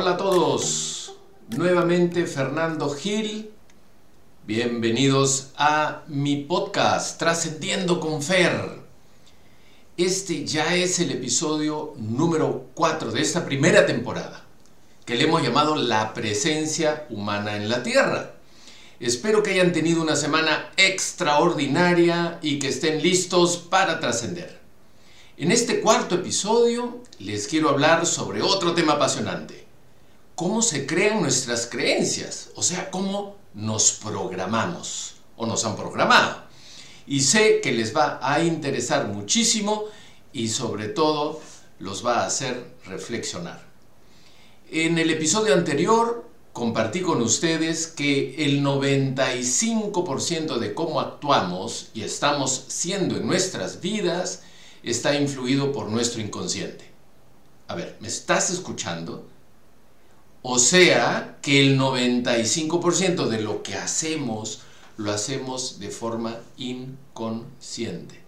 Hola a todos, nuevamente Fernando Gil. Bienvenidos a mi podcast Trascendiendo con Fer. Este ya es el episodio número 4 de esta primera temporada, que le hemos llamado La presencia humana en la Tierra. Espero que hayan tenido una semana extraordinaria y que estén listos para trascender. En este cuarto episodio les quiero hablar sobre otro tema apasionante. Cómo se crean nuestras creencias, o sea, cómo nos programamos o nos han programado. Y sé que les va a interesar muchísimo y sobre todo los va a hacer reflexionar. En el episodio anterior compartí con ustedes que el 95% de cómo actuamos y estamos siendo en nuestras vidas está influido por nuestro inconsciente. A ver, ¿me estás escuchando? O sea que el 95% de lo que hacemos lo hacemos de forma inconsciente,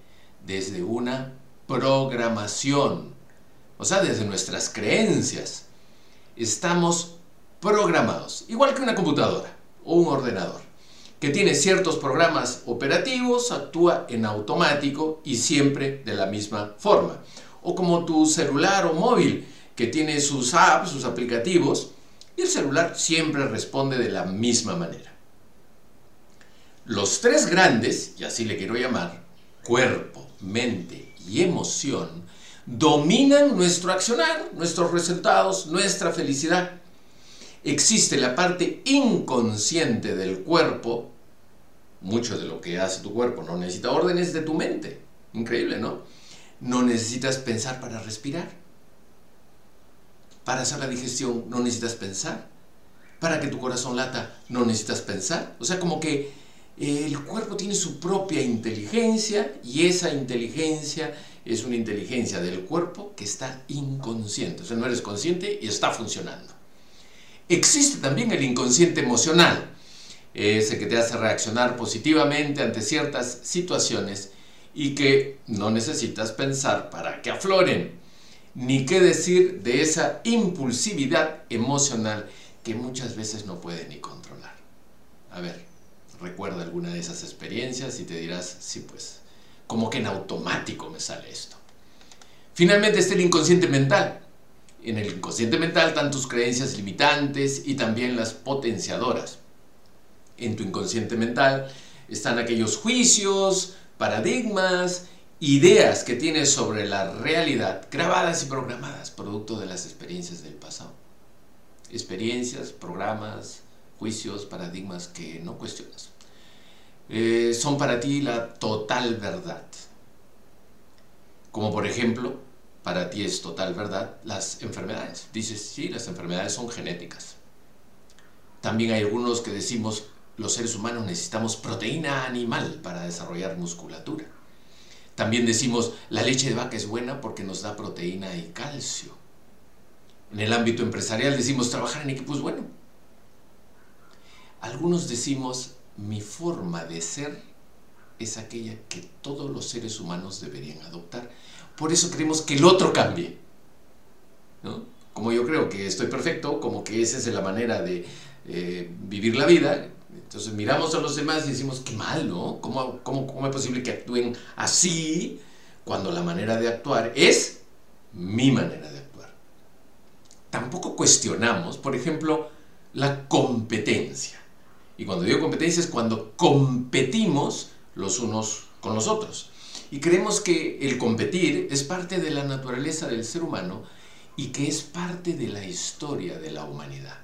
desde una programación, o sea, desde nuestras creencias. Estamos programados, igual que una computadora o un ordenador, que tiene ciertos programas operativos, actúa en automático y siempre de la misma forma. O como tu celular o móvil, que tiene sus apps, sus aplicativos, y el celular siempre responde de la misma manera. Los tres grandes, y así le quiero llamar, cuerpo, mente y emoción, dominan nuestro accionar, nuestros resultados, nuestra felicidad existe la parte inconsciente del cuerpo, mucho de lo que hace tu cuerpo no necesita órdenes de tu mente. Increíble, ¿no? No necesitas pensar para respirar. Para hacer la digestión no necesitas pensar. Para que tu corazón lata no necesitas pensar. O sea, como que eh, el cuerpo tiene su propia inteligencia y esa inteligencia es una inteligencia del cuerpo que está inconsciente. O sea, no eres consciente y está funcionando. Existe también el inconsciente emocional, ese que te hace reaccionar positivamente ante ciertas situaciones y que no necesitas pensar para que afloren. Ni qué decir de esa impulsividad emocional que muchas veces no puedes ni controlar. A ver, recuerda alguna de esas experiencias y te dirás, sí pues, como que en automático me sale esto. Finalmente está el inconsciente mental, en el inconsciente mental están tus creencias limitantes y también las potenciadoras. En tu inconsciente mental están aquellos juicios, paradigmas, ideas que tienes sobre la realidad, grabadas y programadas, producto de las experiencias del pasado. Experiencias, programas, juicios, paradigmas que no cuestionas. Eh, son para ti la total verdad. Como por ejemplo, para ti es total verdad las enfermedades. Dices, sí, las enfermedades son genéticas. También hay algunos que decimos, los seres humanos necesitamos proteína animal para desarrollar musculatura. También decimos, la leche de vaca es buena porque nos da proteína y calcio. En el ámbito empresarial decimos, trabajar en equipo es bueno. Algunos decimos, mi forma de ser es aquella que todos los seres humanos deberían adoptar por eso queremos que el otro cambie. Como yo creo que estoy perfecto, como que esa es la manera de eh, vivir la vida, entonces miramos a los demás y decimos, qué mal, ¿no? ¿Cómo, cómo, cómo es posible que actúen así cuando la manera de actuar es mi manera de actuar? Tampoco cuestionamos, por ejemplo, la competencia. Y cuando digo competencia es cuando competimos los unos con los otros. Y creemos que el competir es parte de la naturaleza del ser humano y que es parte de la historia de la humanidad.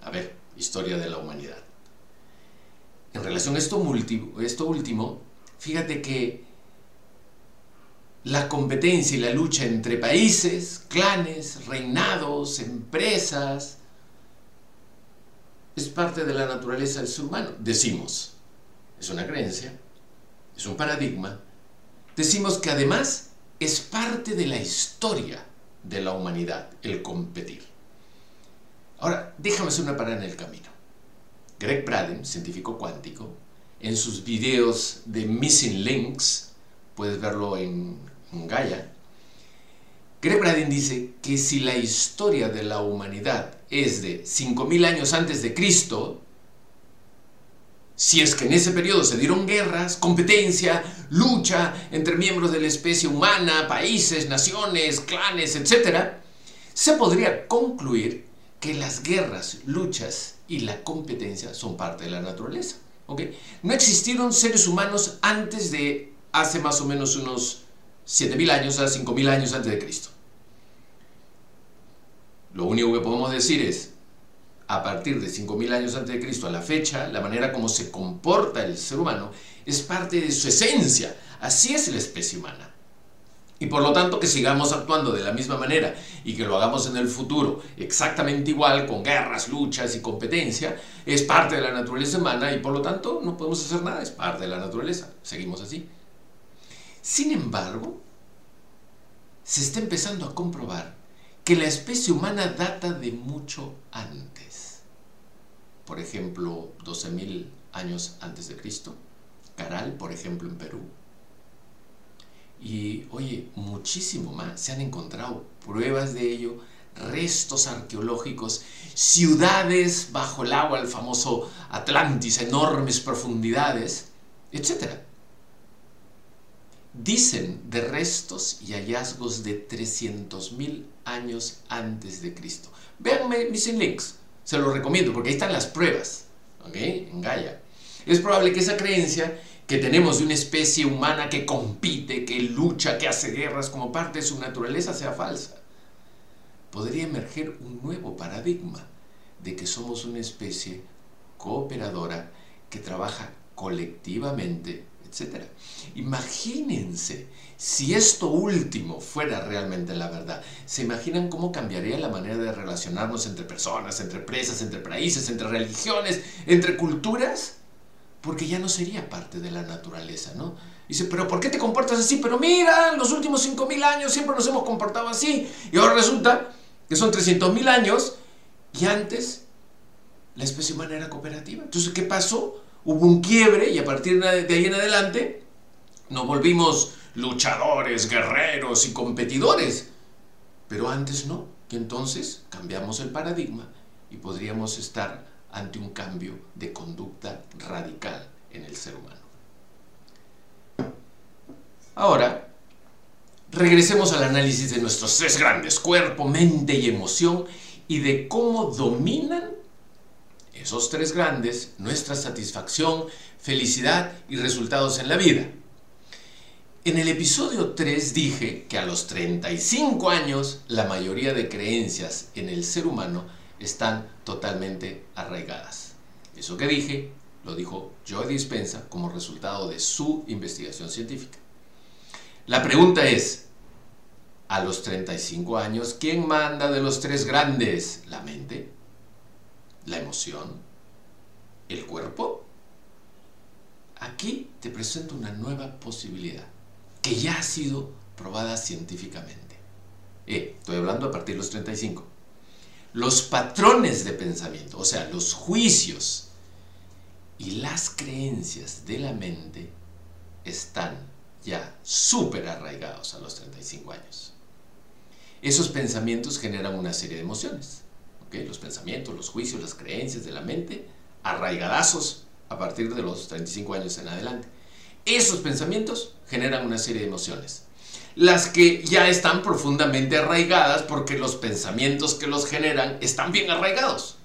A ver, historia de la humanidad. En relación a esto, último, fíjate que la competencia y la lucha entre países, clanes, reinados, empresas, es parte de la naturaleza del ser humano. Decimos, es una creencia, es un paradigma, decimos que además es parte de la historia de la humanidad el competir. Ahora, déjame hacer una parada en el camino. Greg Braden, científico cuántico, en sus videos de Missing Links, puedes verlo en, Gaia, Greg Braden dice que si la historia de la humanidad es de 5.000 años antes de Cristo, si es que en ese periodo se dieron guerras, competencia, lucha entre miembros de la especie humana, países, naciones, clanes, etc., se podría concluir que las guerras, luchas y la competencia son parte de la naturaleza. No existieron seres humanos antes de hace más o menos unos 7.000 años a 5.000 años antes de Cristo. Lo único que podemos decir es, a partir de 5.000 años antes de Cristo a la fecha, la manera como se comporta el ser humano es parte de su esencia. Así es la especie humana. Y por lo tanto que sigamos actuando de la misma manera y que lo hagamos en el futuro exactamente igual, con guerras, luchas y competencia, es parte de la naturaleza humana y por lo tanto no podemos hacer nada, es parte de la naturaleza. Seguimos así. Sin embargo, se está empezando a comprobar que la especie humana data de mucho antes. Por ejemplo, 12.000 años antes de Cristo. Caral, por ejemplo, en Perú. Oye, muchísimo más. Se han encontrado pruebas de ello, restos arqueológicos, ciudades bajo el agua, el famoso Atlantis, enormes profundidades, etc dicen de restos y hallazgos de 300.000 años antes de Cristo. Véanme mis links, se los recomiendo porque ahí están las pruebas, ¿ok? En Gaia. Es probable que esa creencia que tenemos de una especie humana que compite, que lucha, que hace guerras como parte de su naturaleza sea falsa. Podría emerger un nuevo paradigma de que somos una especie cooperadora que trabaja colectivamente etc. Imagínense si esto último fuera realmente la verdad. ¿Se imaginan cómo cambiaría la manera de relacionarnos entre personas, entre empresas, entre países, entre religiones, entre culturas? Porque ya no sería parte de la naturaleza, ¿no? Dice, pero ¿por qué te comportas así? Pero mira, en los últimos 5.000 años siempre nos hemos comportado así. Y ahora resulta que son 300.000 años y antes la especie humana era cooperativa. Entonces, ¿qué pasó? hubo un quiebre y a partir de ahí en adelante nos volvimos luchadores, guerreros y competidores. Pero antes no, que entonces cambiamos el paradigma y podríamos estar ante un cambio de conducta radical en el ser humano. Ahora, regresemos al análisis de nuestros tres grandes, cuerpo, mente y emoción, y de cómo dominan esos tres grandes, nuestra satisfacción, felicidad y resultados en la vida. En el episodio 3 dije que a los 35 años la mayoría de creencias en el ser humano están totalmente arraigadas. Eso que dije lo dijo Joe Dispensa como resultado de su investigación científica. La pregunta es, a los 35 años, ¿quién manda de los tres grandes? ¿La mente? la emoción, el cuerpo. Aquí te presento una nueva posibilidad que ya ha sido probada científicamente. Eh, estoy hablando a partir de los 35. Los patrones de pensamiento, o sea, los juicios y las creencias de la mente están ya súper arraigados a los 35 años. Esos pensamientos generan una serie de emociones los pensamientos, los juicios, las creencias de la mente, arraigadazos a partir de los 35 años en adelante. Esos pensamientos generan una serie de emociones. Las que ya están profundamente arraigadas porque los pensamientos que los generan están bien arraigados.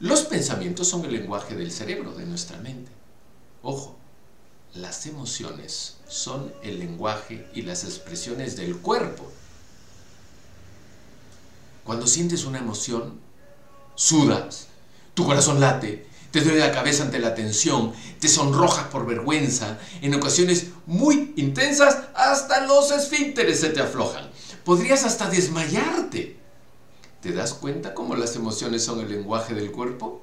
Los pensamientos son el lenguaje del cerebro, de nuestra mente. Ojo, las emociones son el lenguaje y las expresiones del cuerpo cuando sientes una emoción, sudas, tu corazón late, te duele la cabeza ante la tensión, te sonrojas por vergüenza, en ocasiones muy intensas hasta los esfínteres se te aflojan. Podrías hasta desmayarte. ¿Te das cuenta cómo las emociones son el lenguaje del cuerpo?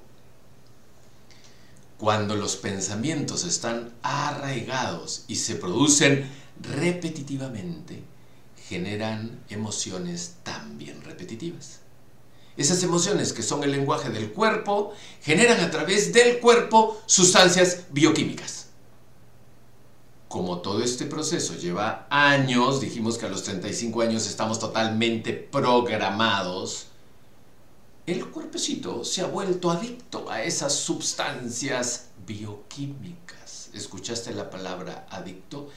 Cuando los pensamientos están arraigados y se producen repetitivamente, generan emociones también repetitivas. Esas emociones que son el lenguaje del cuerpo generan a través del cuerpo sustancias bioquímicas. como todo este proceso lleva años, dijimos que a los 35 años estamos totalmente programados, el cuerpecito se ha vuelto adicto a esas sustancias bioquímicas. ¿Escuchaste la palabra adicto?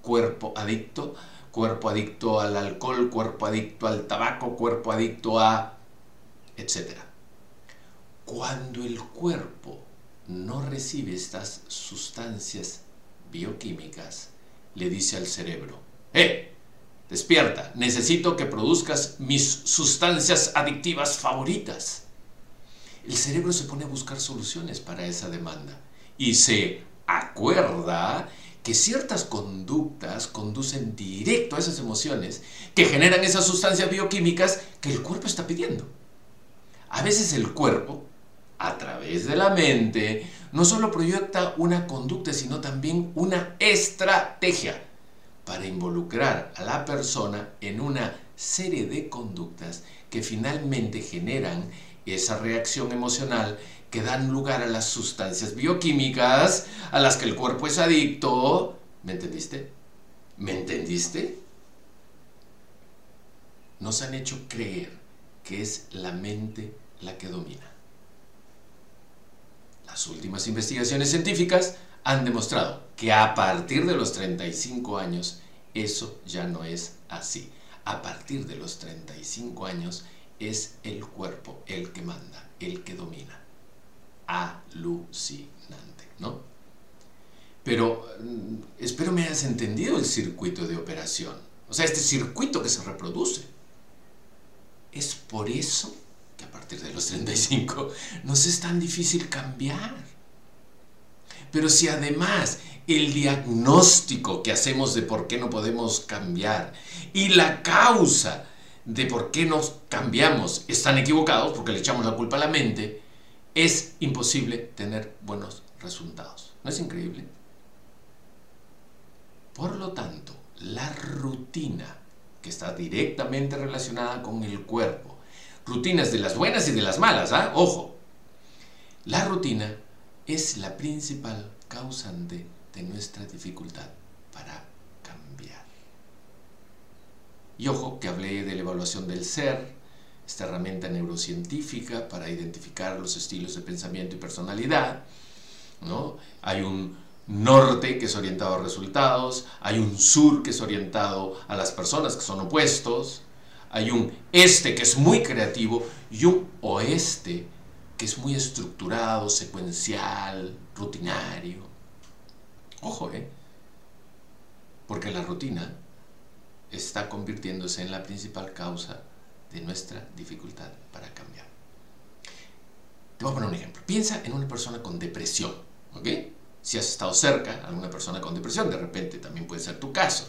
Cuerpo adicto, cuerpo adicto al alcohol, cuerpo adicto al tabaco, cuerpo adicto a... etcétera. Cuando el cuerpo no recibe estas sustancias bioquímicas, le dice al cerebro, ¡eh! Despierta, necesito que produzcas mis sustancias adictivas favoritas. El cerebro se pone a buscar soluciones para esa demanda y se acuerda que ciertas conductas conducen directo a esas emociones que generan esas sustancias bioquímicas que el cuerpo está pidiendo. A veces el cuerpo, a través de la mente, no solo proyecta una conducta, sino también una estrategia para involucrar a la persona en una serie de conductas que finalmente generan esa reacción emocional que dan lugar a las sustancias bioquímicas a las que el cuerpo es adicto. ¿Me entendiste? ¿Me entendiste? Nos han hecho creer que es la mente la que domina. Las últimas investigaciones científicas han demostrado que a partir de los 35 años eso ya no es así. A partir de los 35 años es el cuerpo el que manda, el que domina. Alucinante, ¿no? Pero mm, espero me hayas entendido el circuito de operación. O sea, este circuito que se reproduce. Es por eso que a partir de los 35 nos es tan difícil cambiar. Pero si además el diagnóstico que hacemos de por qué no podemos cambiar y la causa de por qué nos cambiamos están equivocados, porque le echamos la culpa a la mente, es imposible tener buenos resultados. ¿No es increíble? Por lo tanto, la rutina, que está directamente relacionada con el cuerpo, rutinas de las buenas y de las malas, ¿ah? Ojo, la rutina es la principal causante de nuestra dificultad para cambiar. Y ojo que hablé de la evaluación del ser, esta herramienta neurocientífica para identificar los estilos de pensamiento y personalidad. ¿no? Hay un norte que es orientado a resultados, hay un sur que es orientado a las personas que son opuestos, hay un este que es muy creativo y un oeste que es muy estructurado, secuencial, rutinario. Ojo, ¿eh? Porque la rutina está convirtiéndose en la principal causa de nuestra dificultad para cambiar. Te voy a poner un ejemplo. Piensa en una persona con depresión, ¿ok? Si has estado cerca a alguna persona con depresión, de repente también puede ser tu caso.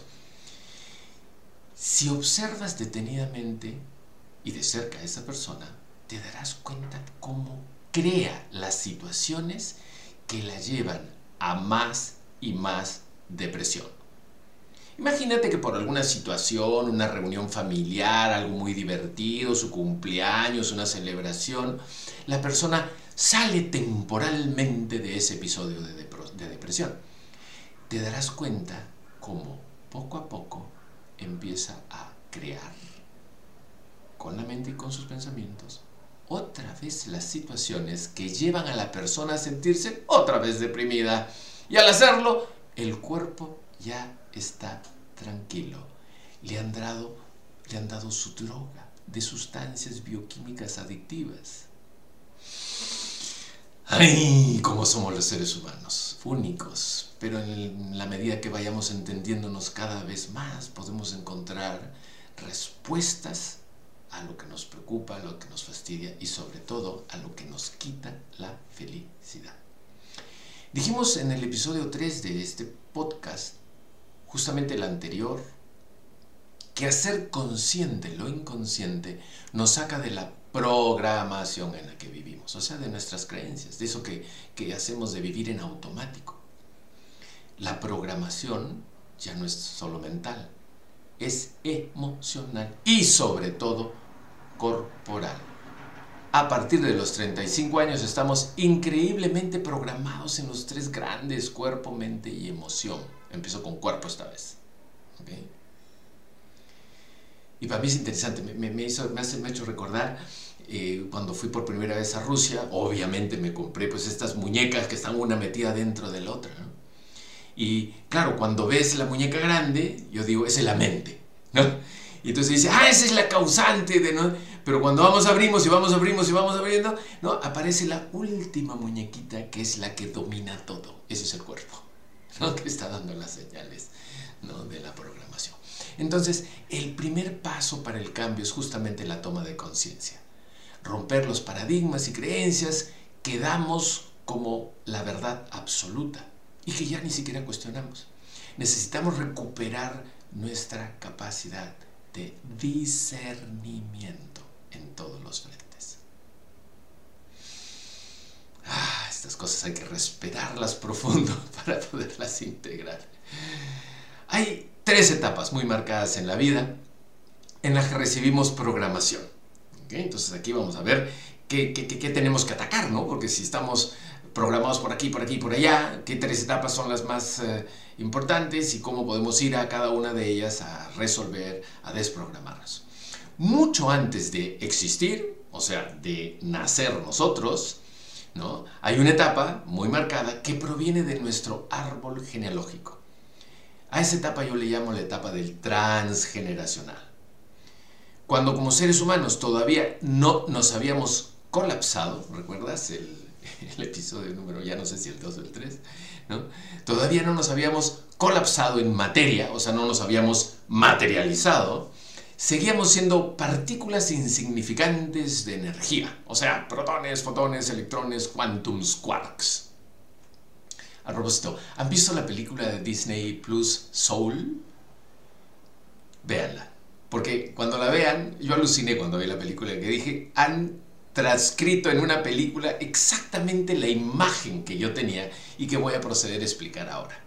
Si observas detenidamente y de cerca a esa persona, te darás cuenta cómo crea las situaciones que la llevan a más y más depresión. Imagínate que por alguna situación, una reunión familiar, algo muy divertido, su cumpleaños, una celebración, la persona sale temporalmente de ese episodio de, de depresión. Te darás cuenta cómo poco a poco empieza a crear con la mente y con sus pensamientos otra vez las situaciones que llevan a la persona a sentirse otra vez deprimida y al hacerlo, el cuerpo ya está tranquilo. Le han dado, le han dado su droga de sustancias bioquímicas adictivas. ¡Ay! ¿Cómo somos los seres humanos? Únicos. Pero en la medida que vayamos entendiéndonos cada vez más, podemos encontrar respuestas a lo que nos preocupa, a lo que nos fastidia y sobre todo a lo que nos quita la felicidad. Dijimos en el episodio 3 de este podcast, justamente el anterior, que hacer consciente lo inconsciente nos saca de la programación en la que vivimos, o sea, de nuestras creencias, de eso que, que hacemos de vivir en automático. La programación ya no es solo mental, es emocional y sobre todo corporal a partir de los 35 años estamos increíblemente programados en los tres grandes, cuerpo, mente y emoción. empiezo con cuerpo esta vez. Y para mí es interesante, me, hizo, me, hace, me ha hecho recordar eh, cuando fui por primera vez a Rusia, obviamente me compré pues estas muñecas que están una metida dentro de la otra. Y claro, cuando ves la muñeca grande, yo digo, es la mente. ¿no? Y entonces dice, ah, esa es la causante de no. Pero cuando vamos abrimos y vamos abrimos y vamos abriendo, no, aparece la última muñequita que es la que domina todo. Ese es el cuerpo, ¿no? Que está dando las señales ¿no? de la programación. Entonces, el primer paso para el cambio es justamente la toma de conciencia. Romper los paradigmas y creencias que damos como la verdad absoluta y que ya ni siquiera cuestionamos. Necesitamos recuperar nuestra capacidad de discernimiento en todos los frentes. Ah, estas cosas hay que respirarlas profundo para poderlas integrar. Hay tres etapas muy marcadas en la vida en las que recibimos programación. Entonces aquí vamos a ver qué, tenemos que atacar, ¿no? Porque si estamos programados por aquí, por aquí, por allá, qué tres etapas son las más eh, importantes y cómo podemos ir a cada una de ellas a resolver, a desprogramarlas. Mucho antes de existir, o sea, de nacer nosotros, ¿no? hay una etapa muy marcada que proviene de nuestro árbol genealógico. A esa etapa yo le llamo la etapa del transgeneracional. Cuando como seres humanos todavía no nos habíamos colapsado, ¿recuerdas el episodio número, ya no sé si el 2 o el 3, ¿no? Todavía no nos habíamos colapsado en materia, o sea, no nos habíamos materializado, seguíamos siendo partículas insignificantes de energía, o sea, protones, fotones, electrones, quantums, quarks. A propósito, ¿han visto la película de Disney Plus Soul? Véanla. Porque cuando la vean, yo aluciné cuando vi la película que dije, han transcrito en una película exactamente la imagen que yo tenía y que voy a proceder a explicar ahora.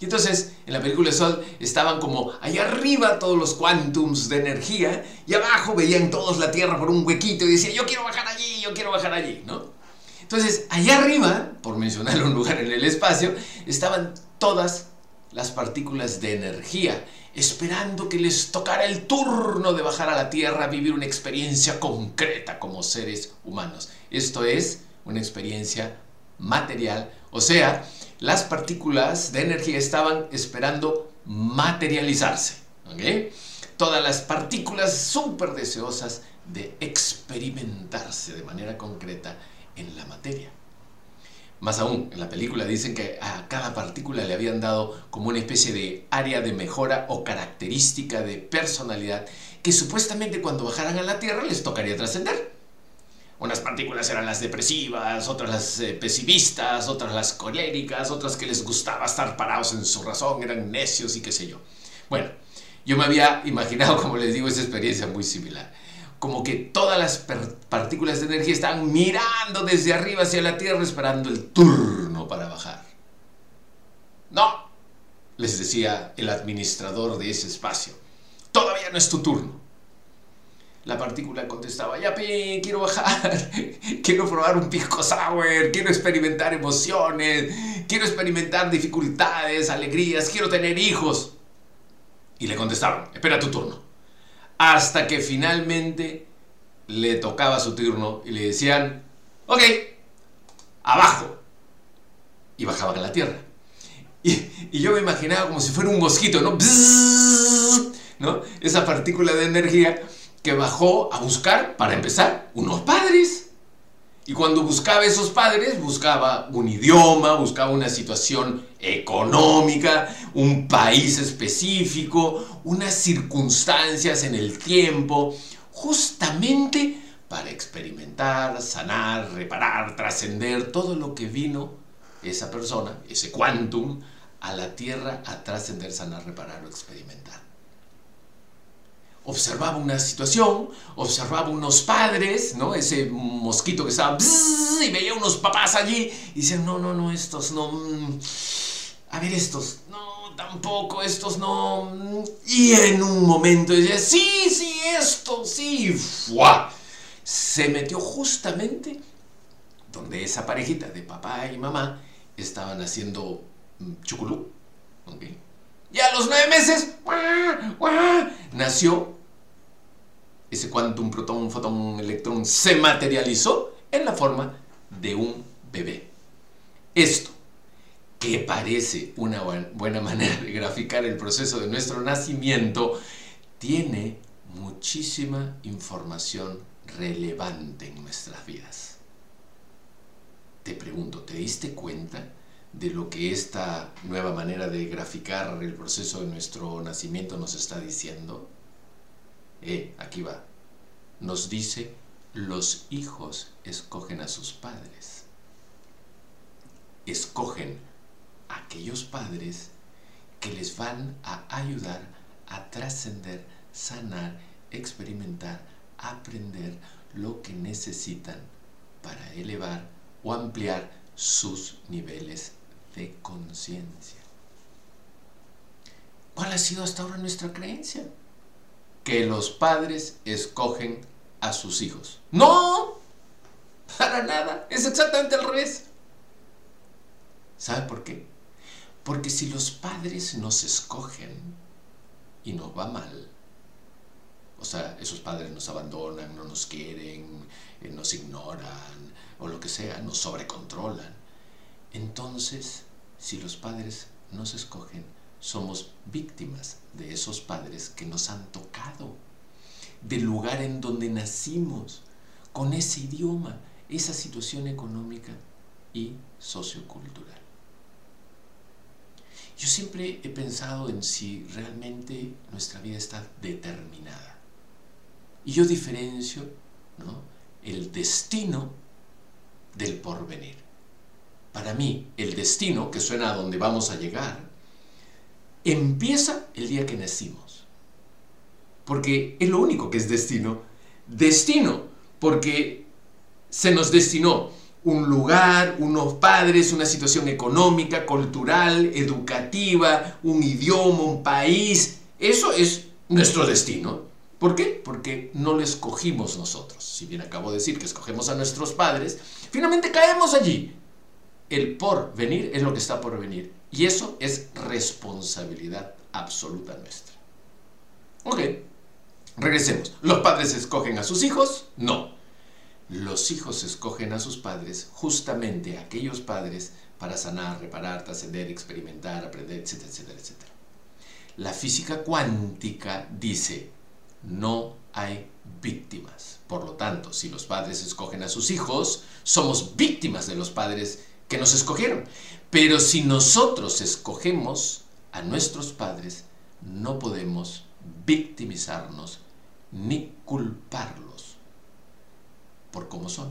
Y entonces, en la película Sol estaban como allá arriba todos los quantums de energía y abajo veían todos la Tierra por un huequito y decían, yo quiero bajar allí, yo quiero bajar allí, ¿no? Entonces, allá arriba, por mencionar un lugar en el espacio, estaban todas las partículas de energía, esperando que les tocara el turno de bajar a la Tierra a vivir una experiencia concreta como seres humanos. Esto es una experiencia material, o sea, las partículas de energía estaban esperando materializarse. Todas las partículas súper deseosas de experimentarse de manera concreta en la materia. Más aún, en la película dicen que a cada partícula le habían dado como una especie de área de mejora o característica de personalidad que supuestamente cuando bajaran a la Tierra les tocaría trascender. Unas partículas eran las depresivas, otras las eh, pesimistas, otras las coléricas, otras que les gustaba estar parados en su razón, eran necios y qué sé yo. Bueno, yo me había imaginado, como les digo, esa experiencia muy similar como que todas las partículas de energía están mirando desde arriba hacia la Tierra esperando el turno para bajar. No, les decía el administrador de ese espacio, todavía no es tu turno. La partícula contestaba, ya quiero bajar, quiero probar un pisco sour, quiero experimentar emociones, quiero experimentar dificultades, alegrías, quiero tener hijos. Y le contestaban, espera tu turno hasta que finalmente le tocaba su turno y le decían, ok, abajo. Y bajaban a la tierra. Y, yo me imaginaba como si fuera un mosquito, ¿no? ¿no? Esa partícula de energía que bajó a buscar, para empezar, unos padres. Y cuando buscaba esos padres, buscaba un idioma, buscaba una situación económica, un país específico, unas circunstancias en el tiempo, justamente para experimentar, sanar, reparar, trascender todo lo que vino esa persona, ese quantum, a la tierra a trascender, sanar, reparar o experimentar observaba una situación, observaba unos padres, ¿no? Ese mosquito que estaba y veía unos papás allí y decían, no, no, no, estos no, mm, a ver estos, no, tampoco, estos no, mm". y en un momento decía, sí, sí, esto, sí, ¡fua! Se metió justamente donde esa parejita de papá y mamá estaban haciendo mm, chuculú, Y a los nueve meses, nació ese quantum, protón, fotón, electrón, se materializó en la forma de un bebé. Esto, que parece una buena manera de graficar el proceso de nuestro nacimiento, tiene muchísima información relevante en nuestras vidas. Te pregunto, ¿te diste cuenta de lo que esta nueva manera de graficar el proceso de nuestro nacimiento nos está diciendo? Eh, aquí va. Nos dice, los hijos escogen a sus padres. Escogen a aquellos padres que les van a ayudar a trascender, sanar, experimentar, aprender lo que necesitan para elevar o ampliar sus niveles de conciencia. ¿Cuál ha sido hasta ahora nuestra creencia? Que los padres escogen a sus hijos. No, para nada, es exactamente al revés. ¿Sabe por qué? Porque si los padres nos escogen y nos va mal, o sea, esos padres nos abandonan, no nos quieren, eh, nos ignoran o lo que sea, nos sobrecontrolan. Entonces, si los padres nos escogen, somos víctimas de esos padres que nos han tocado, del lugar en donde nacimos, con ese idioma, esa situación económica y sociocultural. Yo siempre he pensado en si realmente nuestra vida está determinada. Y yo diferencio el destino del porvenir. Para mí, el destino, que suena a donde vamos a llegar, empieza el día que nacimos. Porque es lo único que es destino. Destino, porque se nos destinó un lugar, unos padres, una situación económica, cultural, educativa, un idioma, un país. Eso es nuestro destino. ¿Por qué? Porque no lo escogimos nosotros. Si bien acabo de decir que escogemos a nuestros padres, finalmente caemos allí. El porvenir es lo que está por venir. Y eso es responsabilidad absoluta nuestra. Ok, regresemos. ¿Los padres escogen a sus hijos? No. Los hijos escogen a sus padres, justamente aquellos padres, para sanar, reparar, trascender, experimentar, aprender, etcétera, etcétera, etcétera. La física cuántica dice, no hay víctimas. Por lo tanto, si los padres escogen a sus hijos, somos víctimas de los padres que nos escogieron. Pero si nosotros escogemos a nuestros padres, no podemos victimizarnos ni culparlos por cómo son.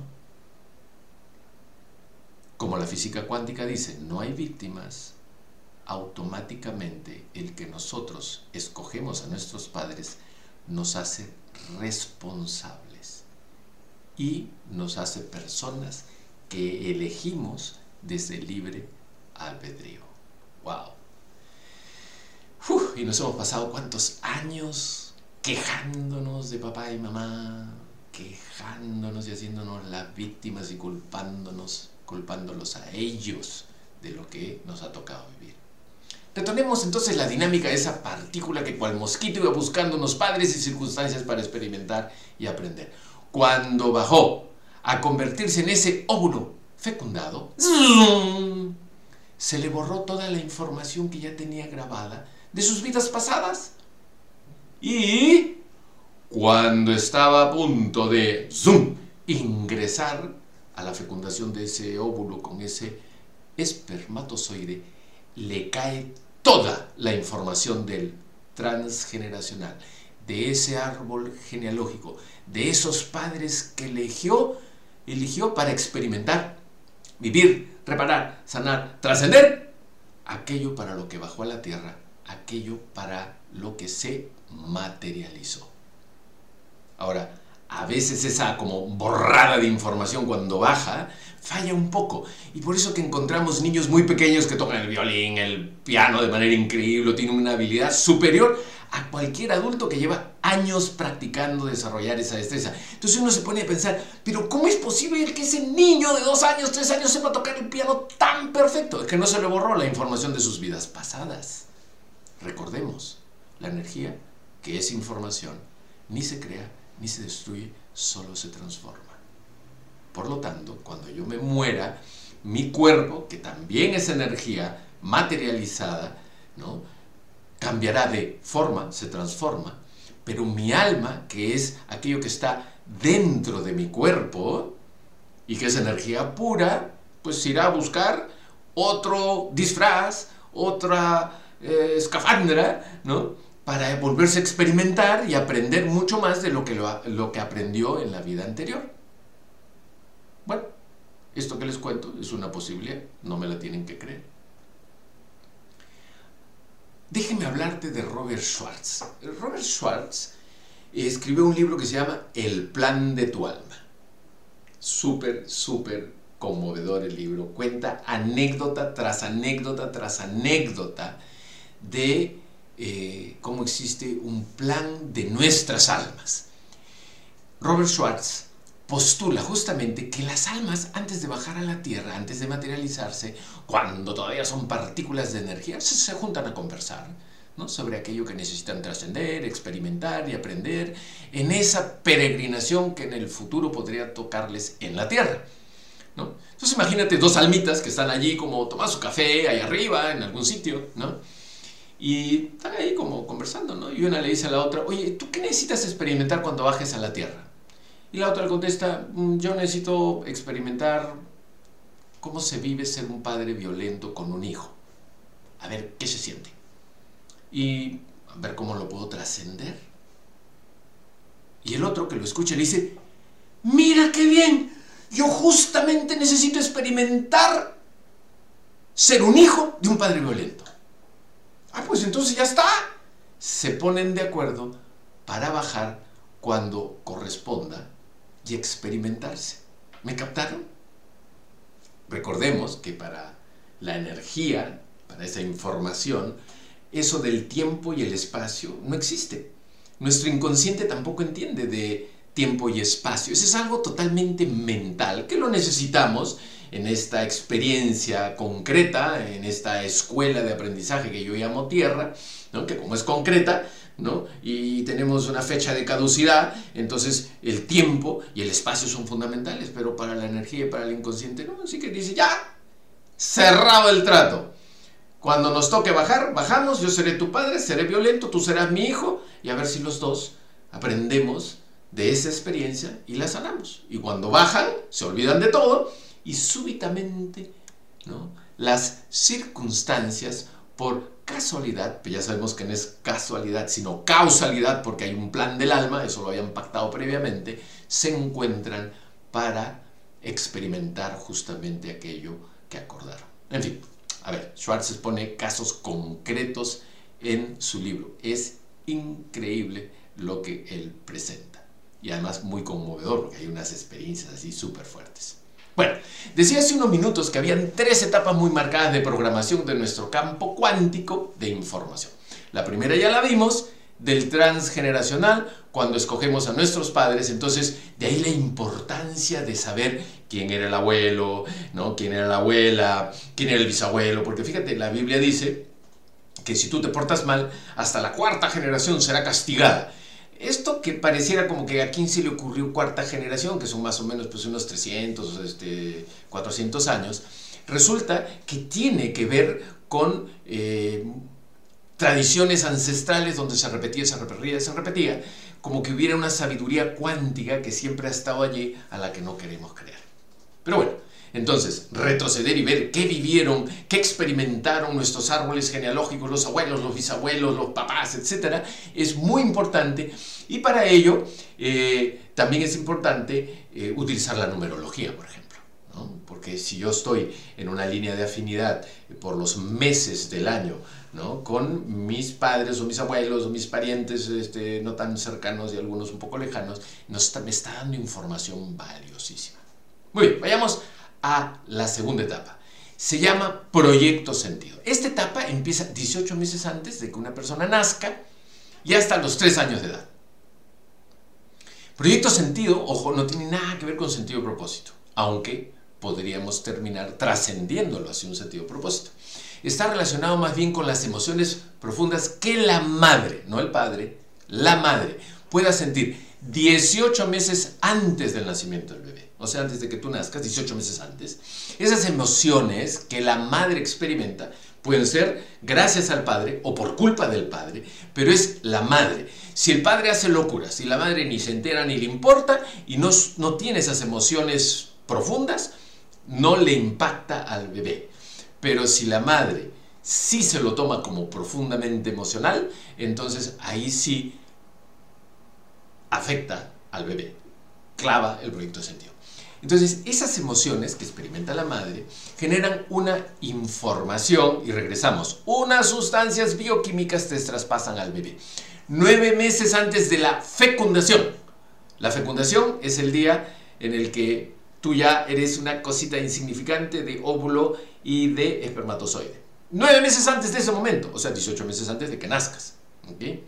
Como la física cuántica dice, no hay víctimas, automáticamente el que nosotros escogemos a nuestros padres nos hace responsables y nos hace personas que elegimos desde libre albedrío. ¡Wow! y nos hemos pasado cuántos años quejándonos de papá y mamá, quejándonos y haciéndonos las víctimas y culpándonos, culpándolos a ellos de lo que nos ha tocado vivir. Retornemos entonces la dinámica de esa partícula que cual mosquito iba buscando unos padres y circunstancias para experimentar y aprender. Cuando bajó a convertirse en ese óvulo fecundado, se le borró toda la información que ya tenía grabada de sus vidas pasadas. Y cuando estaba a punto de zoom, ingresar a la fecundación de ese óvulo con ese espermatozoide, le cae toda la información del transgeneracional, de ese árbol genealógico, de esos padres que eligió, eligió para experimentar, vivir, reparar, sanar, trascender aquello para lo que bajó a la tierra, aquello para lo que se materializó. Ahora, a veces esa como borrada de información cuando baja falla un poco. Y por eso que encontramos niños muy pequeños que tocan el violín, el piano de manera increíble, tienen una habilidad superior a cualquier adulto que lleva años practicando desarrollar esa destreza. Entonces uno se pone a pensar, pero ¿cómo es posible que ese niño de dos años, tres años sepa tocar el piano tan perfecto? Que no se le borró la información de sus vidas pasadas. Recordemos, la energía, que es información, ni se crea ni se destruye, solo se transforma. Por lo tanto, cuando yo me muera, mi cuerpo, que también es energía materializada, ¿no? cambiará de forma, se transforma, pero mi alma, que es aquello que está dentro de mi cuerpo y que es energía pura, pues irá a buscar otro disfraz, otra eh, escafandra, ¿no? Para volverse a experimentar y aprender mucho más de lo que, lo, lo que aprendió en la vida anterior. Bueno, esto que les cuento es una posibilidad, no me la tienen que creer. Déjenme hablarte de Robert Schwartz. Robert Schwartz escribió un libro que se llama El plan de tu alma. Súper, súper conmovedor el libro. Cuenta anécdota tras anécdota tras anécdota de eh, cómo existe un plan de nuestras almas. Robert Schwartz postula justamente que las almas, antes de bajar a la Tierra, antes de materializarse, cuando todavía son partículas de energía, se, juntan a conversar ¿no? sobre aquello que necesitan trascender, experimentar y aprender en esa peregrinación que en el futuro podría tocarles en la Tierra. ¿no? Entonces imagínate dos almitas que están allí como tomando su café ahí arriba, en algún sitio, ¿no? Y están ahí como conversando, ¿no? Y una le dice a la otra, oye, ¿tú qué necesitas experimentar cuando bajes a la Tierra? Y la otra le contesta, mm, yo necesito experimentar cómo se vive ser un padre violento con un hijo. A ver qué se siente. Y a ver cómo lo puedo trascender. Y el otro que lo escucha le dice, mira qué bien, yo justamente necesito experimentar ser un hijo de un padre violento. Ah, pues entonces ya está. Se ponen de acuerdo para bajar cuando corresponda y experimentarse. ¿Me captaron? Recordemos que para la energía, para esa información, eso del tiempo y el espacio no existe. Nuestro inconsciente tampoco entiende de tiempo y espacio. Eso es algo totalmente mental que lo necesitamos en esta experiencia concreta, en esta escuela de aprendizaje que yo llamo tierra, que como es concreta, y tenemos una fecha de caducidad, entonces el tiempo y el espacio son fundamentales, pero para la energía y para el inconsciente no. Así que dice, ya, cerrado el trato. Cuando nos toque bajar, bajamos, yo seré tu padre, seré violento, tú serás mi hijo, y a ver si los dos aprendemos de esa experiencia y la sanamos. Y cuando bajan, se olvidan de todo y súbitamente ¿no? las circunstancias por casualidad, pues ya sabemos que no es casualidad, sino causalidad, porque hay un plan del alma, eso lo habían pactado previamente, se encuentran para experimentar justamente aquello que acordaron. En fin, a ver, Schwartz pone casos concretos en su libro. Es increíble lo que él presenta. Y además muy conmovedor, porque hay unas experiencias así súper fuertes. Bueno, decía hace unos minutos que habían tres etapas muy marcadas de programación de nuestro campo cuántico de información. La primera ya la vimos, del transgeneracional, cuando escogemos a nuestros padres, entonces de ahí la importancia de saber quién era el abuelo, ¿no? quién era la abuela, quién era el bisabuelo, porque fíjate, la Biblia dice que si tú te portas mal, hasta la cuarta generación será castigada. Esto que pareciera como que a quién se le ocurrió cuarta generación, que son más o menos pues, unos 300, este, 400 años, resulta que tiene que ver con eh, tradiciones ancestrales donde se repetía, se repetía, se repetía, como que hubiera una sabiduría cuántica que siempre ha estado allí a la que no queremos creer. Pero bueno, entonces, retroceder y ver qué vivieron, qué experimentaron nuestros árboles genealógicos, los abuelos, los bisabuelos, los papás, etc., es muy importante. Y para ello, eh, también es importante eh, utilizar la numerología, por ejemplo. Porque si yo estoy en una línea de afinidad por los meses del año, ¿no? con mis padres o mis abuelos o mis parientes este, no tan cercanos y algunos un poco lejanos, nos me está dando información valiosísima. Muy bien, vayamos a la segunda etapa. Se llama proyecto sentido. Esta etapa empieza 18 meses antes de que una persona nazca y hasta los 3 años de edad. Proyecto sentido, ojo, no tiene nada que ver con sentido propósito, aunque podríamos terminar trascendiéndolo hacia un sentido propósito. Está relacionado más bien con las emociones profundas que la madre, no el padre, la madre, pueda sentir 18 meses antes del nacimiento del bebé, o sea, antes de que tú nazcas, 18 meses antes. Esas emociones que la madre experimenta pueden ser gracias al padre o por culpa del padre, pero es la madre. Si el padre hace locuras, si la madre ni se entera ni le importa y no, no tiene esas emociones profundas, no le impacta al bebé. Pero si la madre sí se lo toma como profundamente emocional, entonces ahí sí afecta al bebé, clava el proyecto de sentido. Entonces, esas emociones que experimenta la madre generan una información, y regresamos, unas sustancias bioquímicas te traspasan al bebé. Nueve meses antes de la fecundación. La fecundación es el día en el que tú ya eres una cosita insignificante de óvulo y de espermatozoide. Nueve meses antes de ese momento, o sea, 18 meses antes de que nazcas. ¿okay?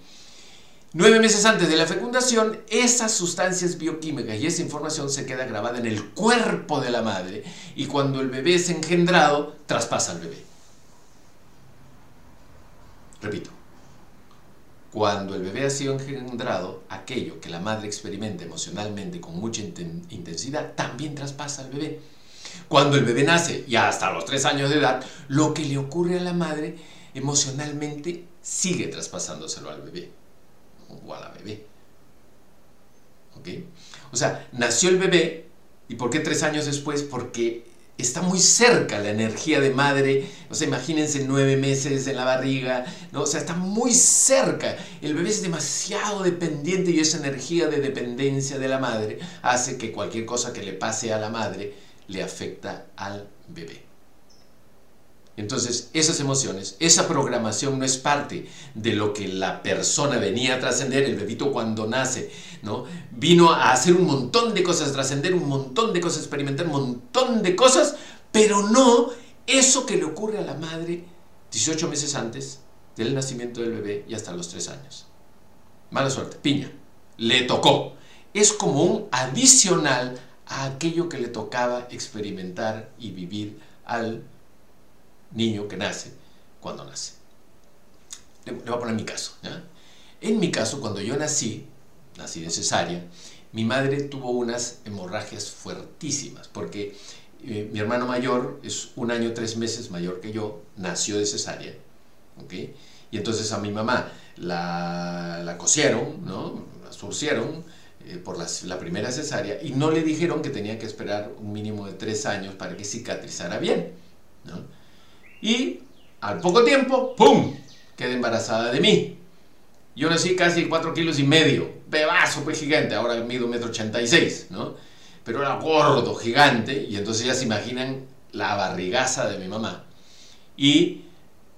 Nueve meses antes de la fecundación, esas sustancias bioquímicas y esa información se queda grabada en el cuerpo de la madre y cuando el bebé es engendrado, traspasa al bebé. Repito, cuando el bebé ha sido engendrado, aquello que la madre experimenta emocionalmente con mucha intensidad también traspasa al bebé. Cuando el bebé nace, y hasta los tres años de edad, lo que le ocurre a la madre emocionalmente sigue traspasándoselo al bebé o a la bebé. ¿Ok? O sea, nació el bebé, ¿y por qué tres años después? Porque está muy cerca la energía de madre, o sea, imagínense nueve meses en la barriga, ¿no? o sea, está muy cerca. El bebé es demasiado dependiente y esa energía de dependencia de la madre hace que cualquier cosa que le pase a la madre le afecta al bebé. Entonces, esas emociones, esa programación no es parte de lo que la persona venía a trascender, el bebito cuando nace, ¿no? Vino a hacer un montón de cosas, trascender un montón de cosas, experimentar un montón de cosas, pero no eso que le ocurre a la madre 18 meses antes del nacimiento del bebé y hasta los 3 años. Mala suerte, piña, le tocó. Es como un adicional a aquello que le tocaba experimentar y vivir al niño que nace cuando nace. Le, voy a poner mi caso. En mi caso, cuando yo nací, nací de cesárea, mi madre tuvo unas hemorragias fuertísimas, porque eh, mi hermano mayor es un año, tres meses mayor que yo, nació de cesárea, Y entonces a mi mamá la, la cosieron, ¿no? La surcieron eh, por la, primera cesárea y no le dijeron que tenía que esperar un mínimo de tres años para que cicatrizara bien, ¿no? Y al poco tiempo, ¡pum! Quedé embarazada de mí. Yo nací casi 4 kilos y medio, bebazo, pues gigante, ahora mido 1,86 m, ¿no? Pero era gordo, gigante, y entonces ya se imaginan la barrigaza de mi mamá. Y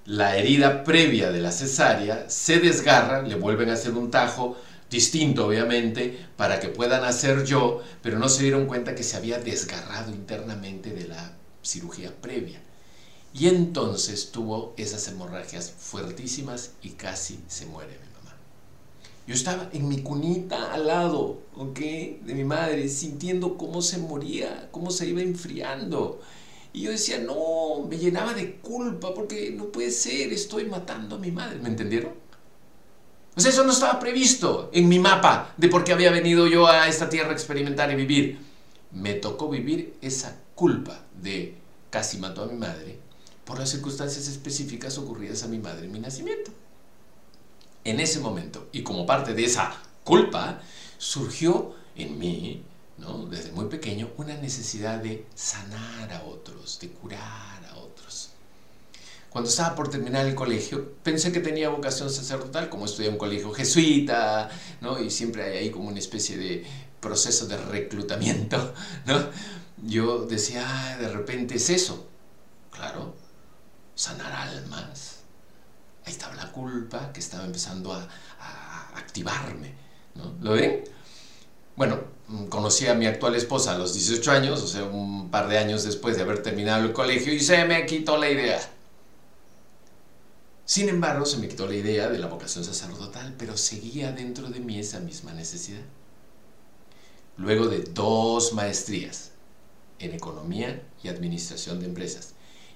la herida previa de la cesárea se desgarra, le vuelven a hacer un tajo, distinto obviamente, para que puedan hacer yo, pero no se dieron cuenta que se había desgarrado internamente de la cirugía previa. Y entonces tuvo esas hemorragias fuertísimas y casi se muere mi mamá. Yo estaba en mi cunita al lado, ¿ok? De mi madre, sintiendo cómo se moría, cómo se iba enfriando. Y yo decía, no, me llenaba de culpa porque no puede ser, estoy matando a mi madre. ¿Me entendieron? O sea, eso no estaba previsto en mi mapa de por qué había venido yo a esta tierra a experimentar y vivir. Me tocó vivir esa culpa de casi mató a mi madre por las circunstancias específicas ocurridas a mi madre en mi nacimiento. En ese momento, y como parte de esa culpa, surgió en mí, desde muy pequeño, una necesidad de sanar a otros, de curar a otros. Cuando estaba por terminar el colegio, pensé que tenía vocación sacerdotal, como estudié en un colegio jesuita, ¿no? y siempre hay ahí como una especie de proceso de reclutamiento. ¿no? Yo decía, ah, de repente es eso. Claro, sanar almas. Ahí estaba la culpa que estaba empezando a, activarme. ¿no? ¿Lo ven? Bueno, mm, conocí a mi actual esposa a los 18 años, o sea, un par de años después de haber terminado el colegio, y se me quitó la idea. Sin embargo, se me quitó la idea de la vocación sacerdotal, pero seguía dentro de mí esa misma necesidad. luego de dos maestrías en economía y administración de empresas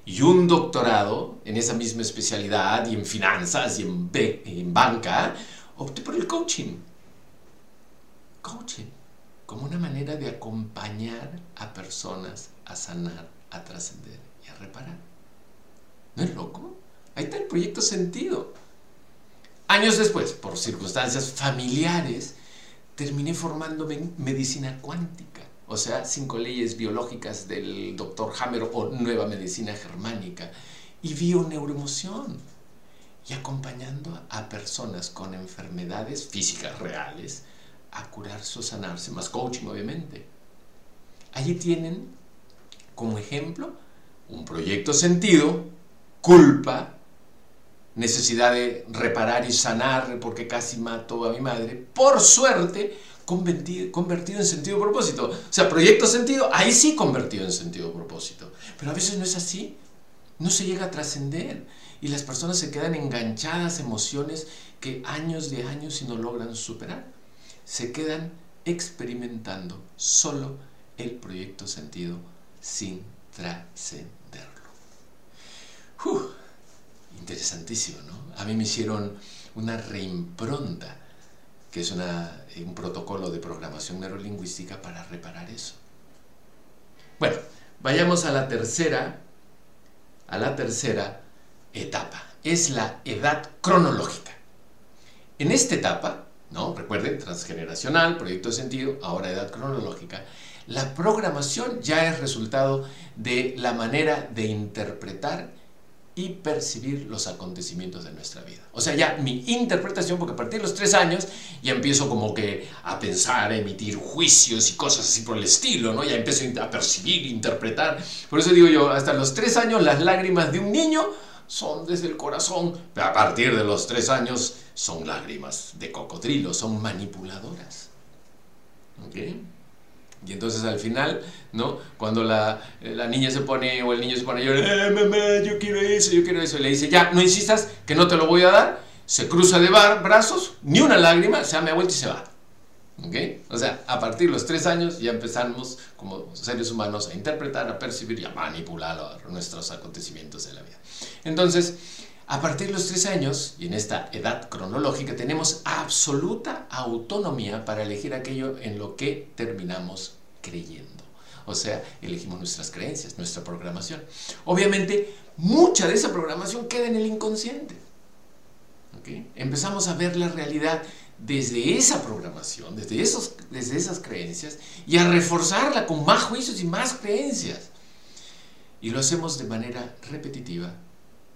y un doctorado en esa misma especialidad y en finanzas y en, banca, opté por el coaching. Coaching como una manera de acompañar a personas a sanar, a trascender y a reparar. ¿No es loco? Ahí está el proyecto sentido. Años después, por circunstancias familiares, terminé formándome en medicina cuántica, o sea, cinco leyes biológicas del doctor Hammer o nueva medicina germánica, y bio-neuroemoción, y acompañando a personas con enfermedades físicas reales a curarse o sanarse, más coaching obviamente. Allí tienen como ejemplo un proyecto sentido, culpa, necesidad de reparar y sanar porque casi mató a mi madre, por suerte convertido, convertido en sentido propósito. O sea, proyecto sentido, ahí sí convertido en sentido propósito. Pero a veces no es así, no se llega a trascender y las personas se quedan enganchadas a emociones que años de años y no logran superar. Se quedan experimentando solo el proyecto sentido sin trascenderlo. Interesantísimo, ¿no? A mí me hicieron una reimpronta, que es un protocolo de programación neurolingüística para reparar eso. Bueno, vayamos a la tercera, a la tercera etapa. Es la edad cronológica. En esta etapa, ¿no? Recuerden, transgeneracional, proyecto de sentido, ahora edad cronológica. La programación ya es resultado de la manera de interpretar y percibir los acontecimiimientos de nuestra vida. O sea, ya mi interpretación, porque a partir de los tres años ya empiezo como que a pensar, a emitir juicios y cosas así por el estilo, ¿no? Ya empiezo a percibir, interpretar. Por eso digo yo, hasta los tres años las lágrimas de un niño son desde el corazón, pero a partir de los tres años son lágrimas de cocodrilo, son manipuladoras. ¿Ok? Y entonces al final, ¿no? Cuando la, la, niña se pone o el niño se pone a llorar, eh, mamá, yo quiero eso, yo quiero eso, y le dice, ya, no insistas, que no te lo voy a dar, se cruza de brazos, ni una lágrima, se da media vuelta y se va. ¿Ok? O sea, a partir de los tres años ya empezamos como seres humanos a interpretar, a percibir y a manipular nuestros acontecimientos de la vida. Entonces, a partir de los tres años, y en esta edad cronológica, tenemos absoluta autonomía para elegir aquello en lo que terminamos creyendo. O sea, elegimos nuestras creencias, nuestra programación. Obviamente, mucha de esa programación queda en el inconsciente. Empezamos a ver la realidad desde esa programación, desde, esos, desde esas creencias, y a reforzarla con más juicios y más creencias. Y lo hacemos de manera repetitiva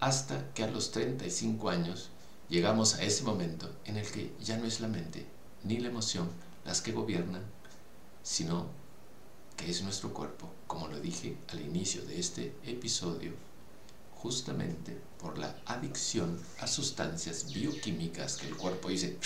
hasta que a los 35 años llegamos a ese momento en el que ya no es la mente ni la emoción las que gobiernan, sino que es nuestro cuerpo, como lo dije al inicio de este episodio, justamente por la adicción a sustancias bioquímicas que el cuerpo dice,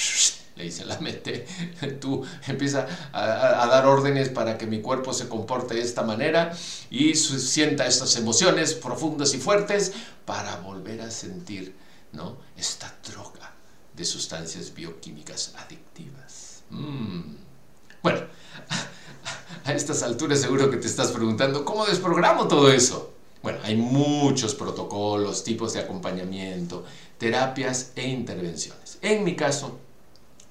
le dice la mente, tú empieza a, a, dar órdenes para que mi cuerpo se comporte de esta manera y sienta estas emociones profundas y fuertes para volver a sentir ¿no? esta droga de sustancias bioquímicas adictivas. Mm. Bueno, a estas alturas seguro que te estás preguntando, ¿cómo desprogramo todo eso? Bueno, hay muchos protocolos, tipos de acompañamiento, terapias e intervenciones. En mi caso,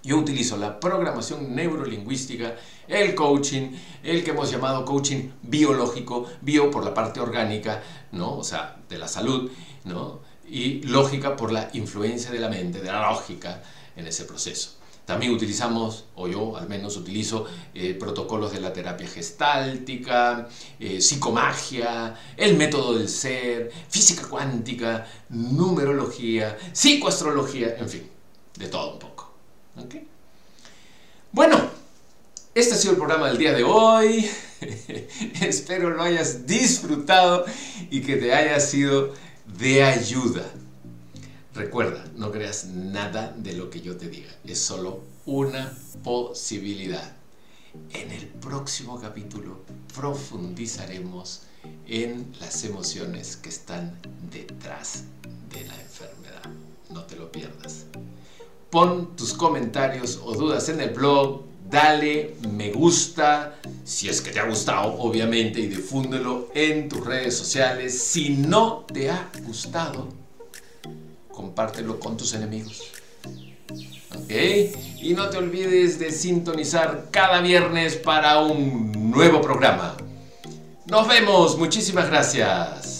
yo utilizo la programación neurolingüística, el coaching, el que hemos llamado coaching biológico, bio por la parte orgánica, ¿no? O sea, de la salud, ¿no? Y lógica por la influencia de la mente, de la lógica en ese proceso. También utilizamos, o yo al menos utilizo, eh, protocolos de la terapia gestáltica, eh, psicomagia, el método del ser, física cuántica, numerología, psicoastrología, en fin, de todo un poco. Bueno, este ha sido el programa del día de hoy. Espero lo hayas disfrutado y que te haya sido de ayuda. Recuerda, no creas nada de lo que yo te diga. Es solo una posibilidad. En el próximo capítulo profundizaremos en las emociones que están detrás de la enfermedad. No te lo pierdas. Pon tus comentarios o dudas en el blog dale me gusta, si es que te ha gustado, obviamente, y difúndelo en tus redes sociales. Si no te ha gustado, compártelo con tus enemigos. ¿Ok? Y no te olvides de sintonizar cada viernes para un nuevo programa. Nos vemos, muchísimas gracias.